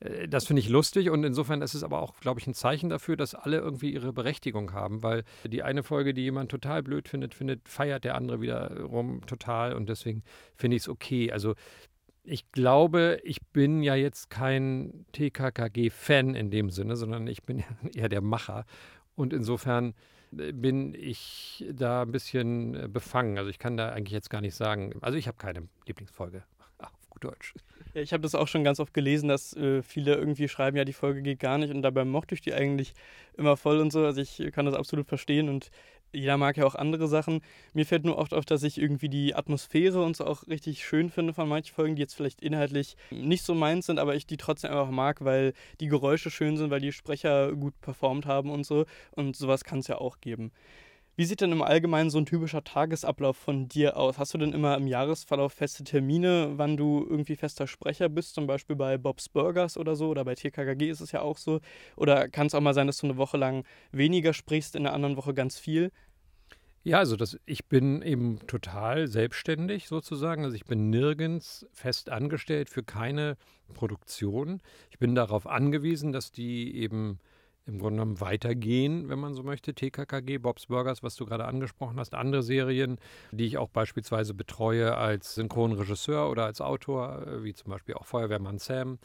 Äh, das finde ich lustig und insofern ist es aber auch, glaube ich, ein Zeichen dafür, dass alle irgendwie ihre Berechtigung haben, weil die eine Folge, die jemand total blöd findet, findet, feiert der andere wiederum total und deswegen finde ich es okay. Also ich glaube, ich bin ja jetzt kein TKKG-Fan in dem Sinne, sondern ich bin eher der Macher und insofern äh, bin ich da ein bisschen äh, befangen. Also ich kann da eigentlich jetzt gar nicht sagen. Also ich habe keine Lieblingsfolge Deutsch. Ja, ich habe das auch schon ganz oft gelesen, dass äh, viele irgendwie schreiben, ja, die Folge geht gar nicht und dabei mochte ich die eigentlich immer voll und so. Also ich kann das absolut verstehen und jeder mag ja auch andere Sachen. Mir fällt nur oft auf, dass ich irgendwie die Atmosphäre und so auch richtig schön finde von manchen Folgen, die jetzt vielleicht inhaltlich nicht so meins sind, aber ich die trotzdem einfach mag, weil die Geräusche schön sind, weil die Sprecher gut performt haben und so. Und sowas kann es ja auch geben. Wie sieht denn im Allgemeinen so ein typischer Tagesablauf von dir aus? Hast du denn immer im Jahresverlauf feste Termine, wann du irgendwie fester Sprecher bist, zum Beispiel bei Bob's Burgers oder so? Oder bei TKKG ist es ja auch so. Oder kann es auch mal sein, dass du eine Woche lang weniger sprichst, in der anderen Woche ganz viel? Ja, also das, ich bin eben total selbstständig sozusagen. Also ich bin nirgends fest angestellt für keine Produktion. Ich bin darauf angewiesen, dass die eben im Grunde genommen weitergehen, wenn man so möchte. TKKG, Bob's Burgers, was du gerade angesprochen hast, andere Serien, die ich auch beispielsweise betreue als Synchronregisseur oder als Autor, äh, wie zum Beispiel auch Feuerwehrmann Sam.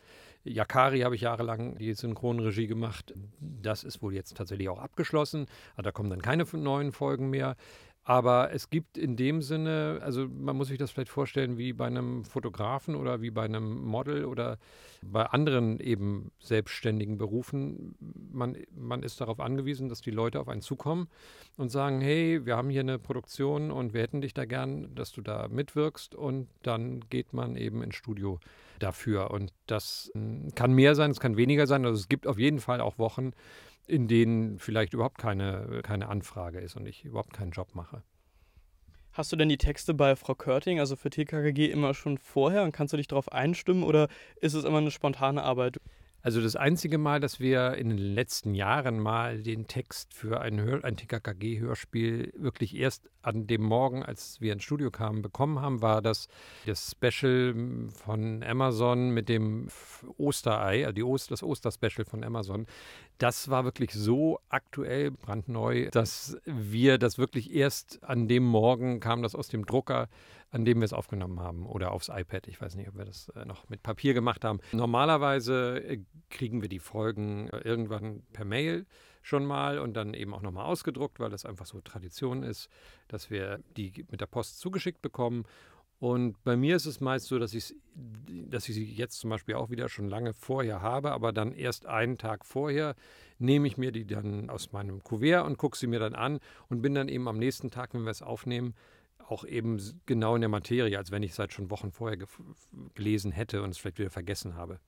Yakari habe ich jahrelang die Synchronregie gemacht. Das ist wohl jetzt tatsächlich auch abgeschlossen. Also da kommen dann keine neuen Folgen mehr. Aber es gibt in dem Sinne, also man muss sich das vielleicht vorstellen wie bei einem Fotografen oder wie bei einem Model oder bei anderen eben selbstständigen Berufen. Man, man ist darauf angewiesen, dass die Leute auf einen zukommen und sagen, hey, wir haben hier eine Produktion und wir hätten dich da gern, dass du da mitwirkst und dann geht man eben ins Studio dafür. Und das hm, kann mehr sein, es kann weniger sein. Also es gibt auf jeden Fall auch Wochen, in denen vielleicht überhaupt keine, keine Anfrage ist und ich überhaupt keinen Job mache. Hast du denn die Texte bei Frau Körting, also für TKKG, immer schon vorher und kannst du dich darauf einstimmen oder ist es immer eine spontane Arbeit? Also das einzige Mal, dass wir in den letzten Jahren mal den Text für ein, Hör ein TKKG-Hörspiel wirklich erst an dem Morgen, als wir ins Studio kamen, bekommen haben, war das das Special von Amazon mit dem Osterei, also die Ost das Oster-Special von Amazon. Das war wirklich so aktuell, brandneu, dass wir das wirklich erst an dem Morgen kam das aus dem Drucker an dem wir es aufgenommen haben oder aufs iPad. Ich weiß nicht, ob wir das äh, noch mit Papier gemacht haben. Normalerweise äh, kriegen wir die Folgen äh, irgendwann per Mail schon mal und dann eben auch nochmal ausgedruckt, weil das einfach so Tradition ist, dass wir die mit der Post zugeschickt bekommen. Und bei mir ist es meist so, dass dass ich sie jetzt zum Beispiel auch wieder schon lange vorher habe, aber dann erst einen Tag vorher nehme ich mir die dann aus meinem Kuvert und gucke sie mir dann an und bin dann eben am nächsten Tag, wenn wir es aufnehmen, auch eben genau in der Materie, als wenn ich es seit schon Wochen vorher ge gelesen hätte und es vielleicht wieder vergessen habe.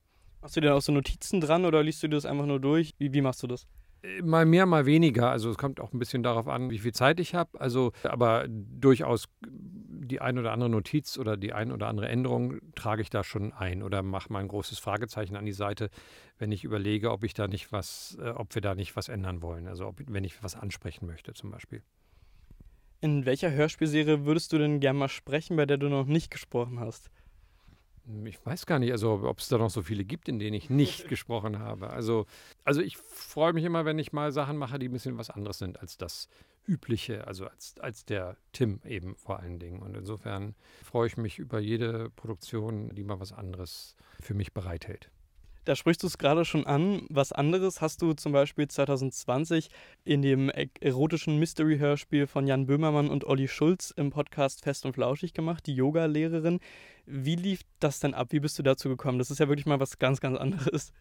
Hast du denn auch so Notizen dran oder liest du das einfach nur durch? Wie, wie machst du das? Äh, mal mehr, mal weniger. Also es kommt auch ein bisschen darauf an, wie viel Zeit ich habe. Also, aber durchaus die ein oder andere Notiz oder die ein oder andere Änderung trage ich da schon ein oder mache mal ein großes Fragezeichen an die Seite, wenn ich überlege, ob ich da nicht was, äh, ob wir da nicht was ändern wollen. Also ob, wenn ich was ansprechen möchte zum Beispiel. In welcher Hörspielserie würdest du denn gerne mal sprechen, bei der du noch nicht gesprochen hast? Ich weiß gar nicht, also ob es da noch so viele gibt, in denen ich nicht gesprochen habe. Also, also ich freue mich immer, wenn ich mal Sachen mache, die ein bisschen was anderes sind als das Übliche, also als, als der Tim eben vor allen Dingen. Und insofern freue ich mich über jede Produktion, die mal was anderes für mich bereithält. Da sprichst du es gerade schon an. Was anderes hast du zum Beispiel 2020 in dem e-, erotischen Mystery-Hörspiel von Jan Böhmermann und Olli Schulz im Podcast Fest und Flauschig gemacht, die Yoga-Lehrerin. Wie lief das denn ab? Wie bist du dazu gekommen? Das ist ja wirklich mal was ganz, ganz anderes.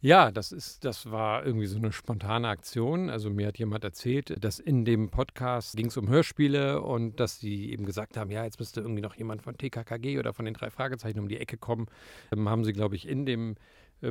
Ja, das ist, das war irgendwie so eine spontane Aktion. Also mir hat jemand erzählt, dass in dem Podcast ging es um Hörspiele und dass sie eben gesagt haben, ja, jetzt müsste irgendwie noch jemand von TKKG oder von den drei Fragezeichen um die Ecke kommen. Ähm, haben sie, glaube ich, in dem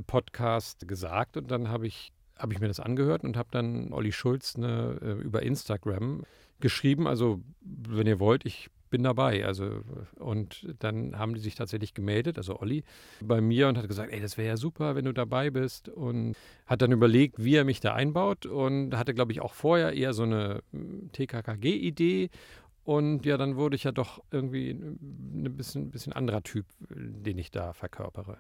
Podcast gesagt und dann habe ich, hab ich mir das angehört und habe dann Olli Schulz eine, äh, über Instagram geschrieben. Also, wenn ihr wollt, ich bin dabei. Also, und dann haben die sich tatsächlich gemeldet, also Olli, bei mir und hat gesagt, ey, das wäre ja super, wenn du dabei bist. Und hat dann überlegt, wie er mich da einbaut und hatte, glaube ich, auch vorher eher so eine hm, TKKG-Idee. Und ja, dann wurde ich ja doch irgendwie ein bisschen, bisschen anderer Typ, den ich da verkörpere.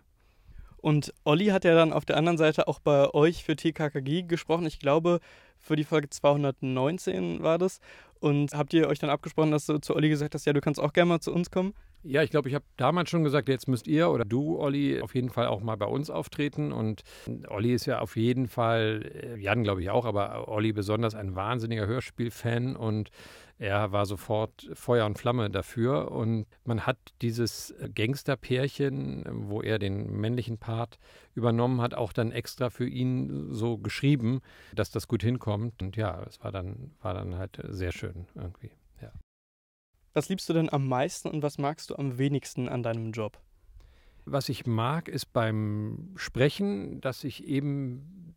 Und Olli hat ja dann auf der anderen Seite auch bei euch für TKKG gesprochen. Ich glaube, für die Folge 219 war das. Und habt ihr euch dann abgesprochen, dass du zu Olli gesagt hast, ja, du kannst auch gerne mal zu uns kommen? Ja, ich glaube, ich habe damals schon gesagt, jetzt müsst ihr oder du, Olli, auf jeden Fall auch mal bei uns auftreten. Und Olli ist ja auf jeden Fall, äh, Jan glaube ich auch, aber Olli besonders ein wahnsinniger Hörspielfan und er war sofort Feuer und Flamme dafür. Und man hat dieses Gangsterpärchen, wo er den männlichen Part übernommen hat, auch dann extra für ihn so geschrieben, dass das gut hinkommt. Und ja, es war dann, war dann halt sehr schön irgendwie. Ja. Was liebst du denn am meisten und was magst du am wenigsten an deinem Job? Was ich mag, ist beim Sprechen, dass ich eben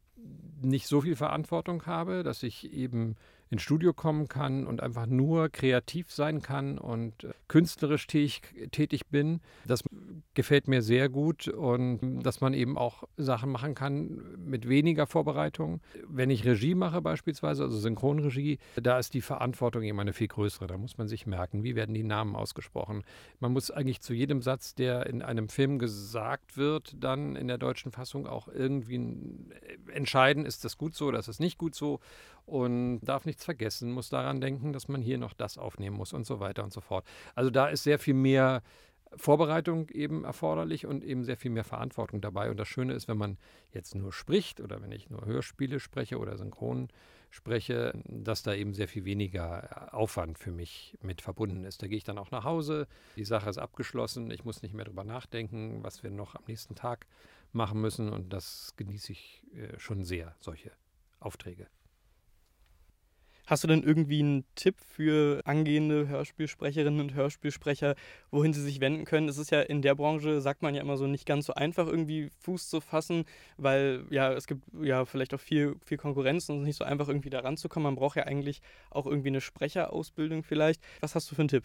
nicht so viel Verantwortung habe, dass ich eben ins Studio kommen kann und einfach nur kreativ sein kann und äh, künstlerisch tätig, tätig bin. Das gefällt mir sehr gut und dass man eben auch Sachen machen kann mit weniger Vorbereitung. Wenn ich Regie mache beispielsweise, also Synchronregie, da ist die Verantwortung eben eine viel größere. Da muss man sich merken, wie werden die Namen ausgesprochen. Man muss eigentlich zu jedem Satz, der in einem Film gesagt wird, dann in der deutschen Fassung auch irgendwie entscheiden, ist das gut so oder ist das nicht gut so und darf nichts vergessen, muss daran denken, dass man hier noch das aufnehmen muss und so weiter und so fort. Also da ist sehr viel mehr Vorbereitung eben erforderlich und eben sehr viel mehr Verantwortung dabei. Und das Schöne ist, wenn man jetzt nur spricht oder wenn ich nur Hörspiele spreche oder synchron spreche, dass da eben sehr viel weniger Aufwand für mich mit verbunden ist. Da gehe ich dann auch nach Hause, die Sache ist abgeschlossen, ich muss nicht mehr darüber nachdenken, was wir noch am nächsten Tag machen müssen und das genieße ich äh, schon sehr, solche Aufträge. Hast du denn irgendwie einen Tipp für angehende Hörspielsprecherinnen und Hörspielsprecher, wohin sie sich wenden können? Es ist ja in der Branche, sagt man ja immer so, nicht ganz so einfach irgendwie Fuß zu fassen, weil ja, es gibt ja vielleicht auch viel, viel Konkurrenz und es ist nicht so einfach irgendwie da ranzukommen. Man braucht ja eigentlich auch irgendwie eine Sprecherausbildung vielleicht. Was hast du für einen Tipp?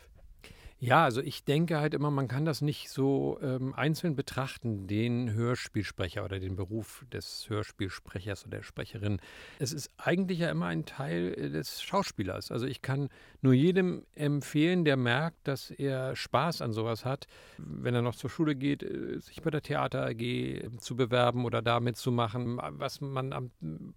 Ja, also ich denke halt immer, man kann das nicht so ähm, einzeln betrachten, den Hörspielsprecher oder den Beruf des Hörspielsprechers oder der Sprecherin. Es ist eigentlich ja immer ein Teil äh, des Schauspielers. Also ich kann nur jedem empfehlen, der merkt, dass er Spaß an sowas hat, wenn er noch zur Schule geht, äh, sich bei der Theater AG ähm, zu bewerben oder damit zu machen, was man am,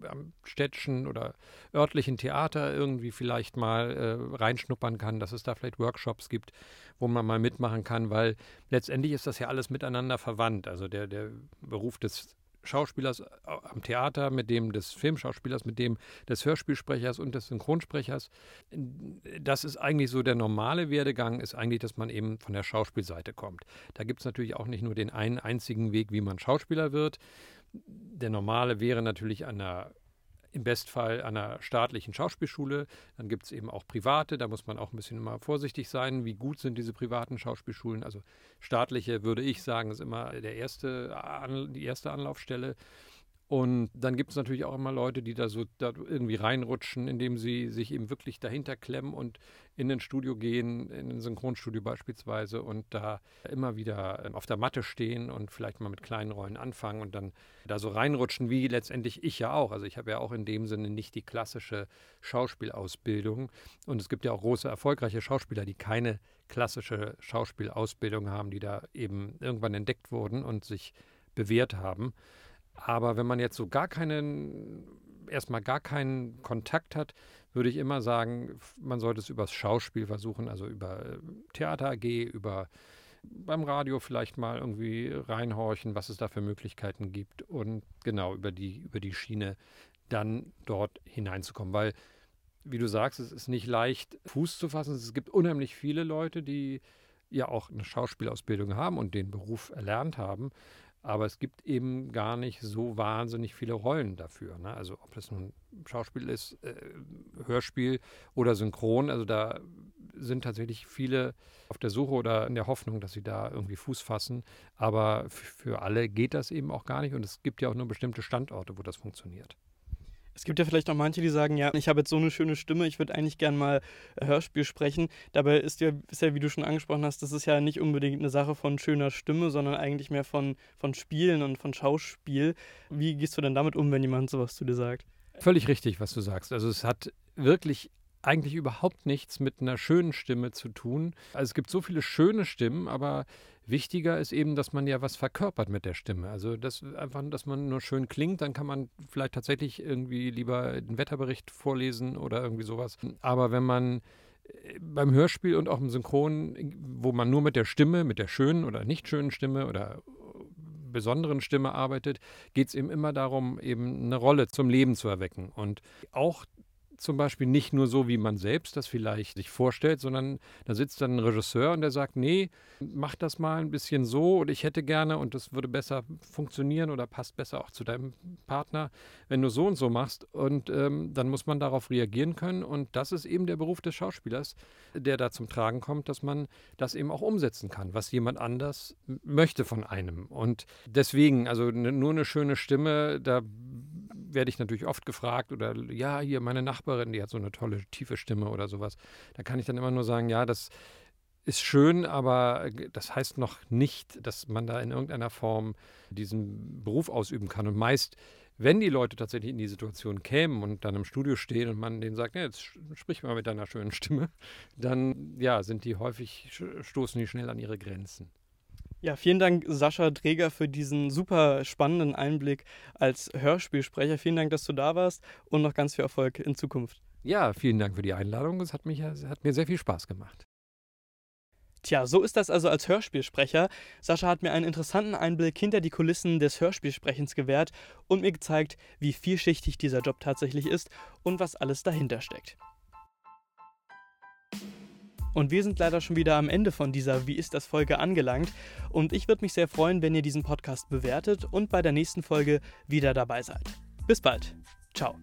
am städtischen oder örtlichen Theater irgendwie vielleicht mal äh, reinschnuppern kann, dass es da vielleicht Workshops gibt wo man mal mitmachen kann, weil letztendlich ist das ja alles miteinander verwandt. Also der, der Beruf des Schauspielers äh, am Theater, mit dem des Filmschauspielers, mit dem des Hörspielsprechers und des Synchronsprechers. Das ist eigentlich so der normale Werdegang, ist eigentlich, dass man eben von der Schauspielseite kommt. Da gibt es natürlich auch nicht nur den einen einzigen Weg, wie man Schauspieler wird. Der normale wäre natürlich an der im Bestfall an einer staatlichen Schauspielschule. Dann gibt es eben auch private, da muss man auch ein bisschen immer vorsichtig sein. Wie gut sind diese privaten Schauspielschulen? Also staatliche, würde ich sagen, ist immer der erste, die erste Anlaufstelle. Und dann gibt es natürlich auch immer Leute, die da so da irgendwie reinrutschen, indem sie sich eben wirklich dahinter klemmen und in ein Studio gehen, in ein Synchronstudio beispielsweise und da immer wieder ähm, auf der Matte stehen und vielleicht mal mit kleinen Rollen anfangen und dann da so reinrutschen, wie letztendlich ich ja auch. Also ich habe ja auch in dem Sinne nicht die klassische Schauspielausbildung. Und es gibt ja auch große, erfolgreiche Schauspieler, die keine klassische Schauspielausbildung haben, die da eben irgendwann entdeckt wurden und sich bewährt haben. Aber wenn man jetzt so gar keinen, erstmal gar keinen Kontakt hat, würde ich immer sagen, man sollte es übers Schauspiel versuchen, also über äh, Theater AG, über beim Radio vielleicht mal irgendwie reinhorchen, was es da für Möglichkeiten gibt und genau über die, über die Schiene dann dort hineinzukommen. Weil, wie du sagst, es ist nicht leicht, Fuß zu fassen. Es gibt unheimlich viele Leute, die ja auch eine Schauspielausbildung haben und den Beruf erlernt haben. Aber es gibt eben gar nicht so wahnsinnig viele Rollen dafür. Ne? Also ob das nun Schauspiel ist, äh, Hörspiel oder Synchron. Also da sind tatsächlich viele auf der Suche oder in der Hoffnung, dass sie da irgendwie Fuß fassen. Aber für alle geht das eben auch gar nicht. Und es gibt ja auch nur bestimmte Standorte, wo das funktioniert. Es gibt ja vielleicht auch manche, die sagen, ja, ich habe jetzt so eine schöne Stimme, ich würde eigentlich gern mal Hörspiel sprechen. Dabei ist ja, ist ja, wie du schon angesprochen hast, das ist ja nicht unbedingt eine Sache von schöner Stimme, sondern eigentlich mehr von, von Spielen und von Schauspiel. Wie gehst du denn damit um, wenn jemand sowas zu dir sagt? Völlig richtig, was du sagst. Also es hat wirklich eigentlich überhaupt nichts mit einer schönen Stimme zu tun. Also es gibt so viele schöne Stimmen, aber Wichtiger ist eben, dass man ja was verkörpert mit der Stimme. Also das einfach, dass man nur schön klingt, dann kann man vielleicht tatsächlich irgendwie lieber den Wetterbericht vorlesen oder irgendwie sowas. Aber wenn man äh, beim Hörspiel und auch im Synchron, wo man nur mit der Stimme, mit der schönen oder nicht schönen Stimme oder besonderen Stimme arbeitet, geht es eben immer darum, eben eine Rolle zum Leben zu erwecken. Und auch zum Beispiel nicht nur so, wie man selbst das vielleicht sich vorstellt, sondern da sitzt dann ein Regisseur und der sagt, nee, mach das mal ein bisschen so und ich hätte gerne und das würde besser funktionieren oder passt besser auch zu deinem Partner, wenn du so und so machst. Und ähm, dann muss man darauf reagieren können und das ist eben der Beruf des Schauspielers, der da zum Tragen kommt, dass man das eben auch umsetzen kann, was jemand anders möchte von einem. Und deswegen, also nur eine schöne Stimme, da werde ich natürlich oft gefragt oder ja, hier meine Nachbarin, die hat so eine tolle tiefe Stimme oder sowas. Da kann ich dann immer nur sagen, ja, das ist schön, aber das heißt noch nicht, dass man da in irgendeiner Form diesen Beruf ausüben kann. Und meist, wenn die Leute tatsächlich in die Situation kämen und dann im Studio stehen und man denen sagt, ja, jetzt sprich mal mit deiner schönen Stimme, dann ja, sind die häufig, stoßen die schnell an ihre Grenzen. Ja, vielen Dank, Sascha Träger, für diesen super spannenden Einblick als Hörspielsprecher. Vielen Dank, dass du da warst und noch ganz viel Erfolg in Zukunft. Ja, vielen Dank für die Einladung. Es hat, mich, es hat mir sehr viel Spaß gemacht. Tja, so ist das also als Hörspielsprecher. Sascha hat mir einen interessanten Einblick hinter die Kulissen des Hörspielsprechens gewährt und mir gezeigt, wie vielschichtig dieser Job tatsächlich ist und was alles dahinter steckt. Und wir sind leider schon wieder am Ende von dieser Wie ist das Folge angelangt. Und ich würde mich sehr freuen, wenn ihr diesen Podcast bewertet und bei der nächsten Folge wieder dabei seid. Bis bald. Ciao.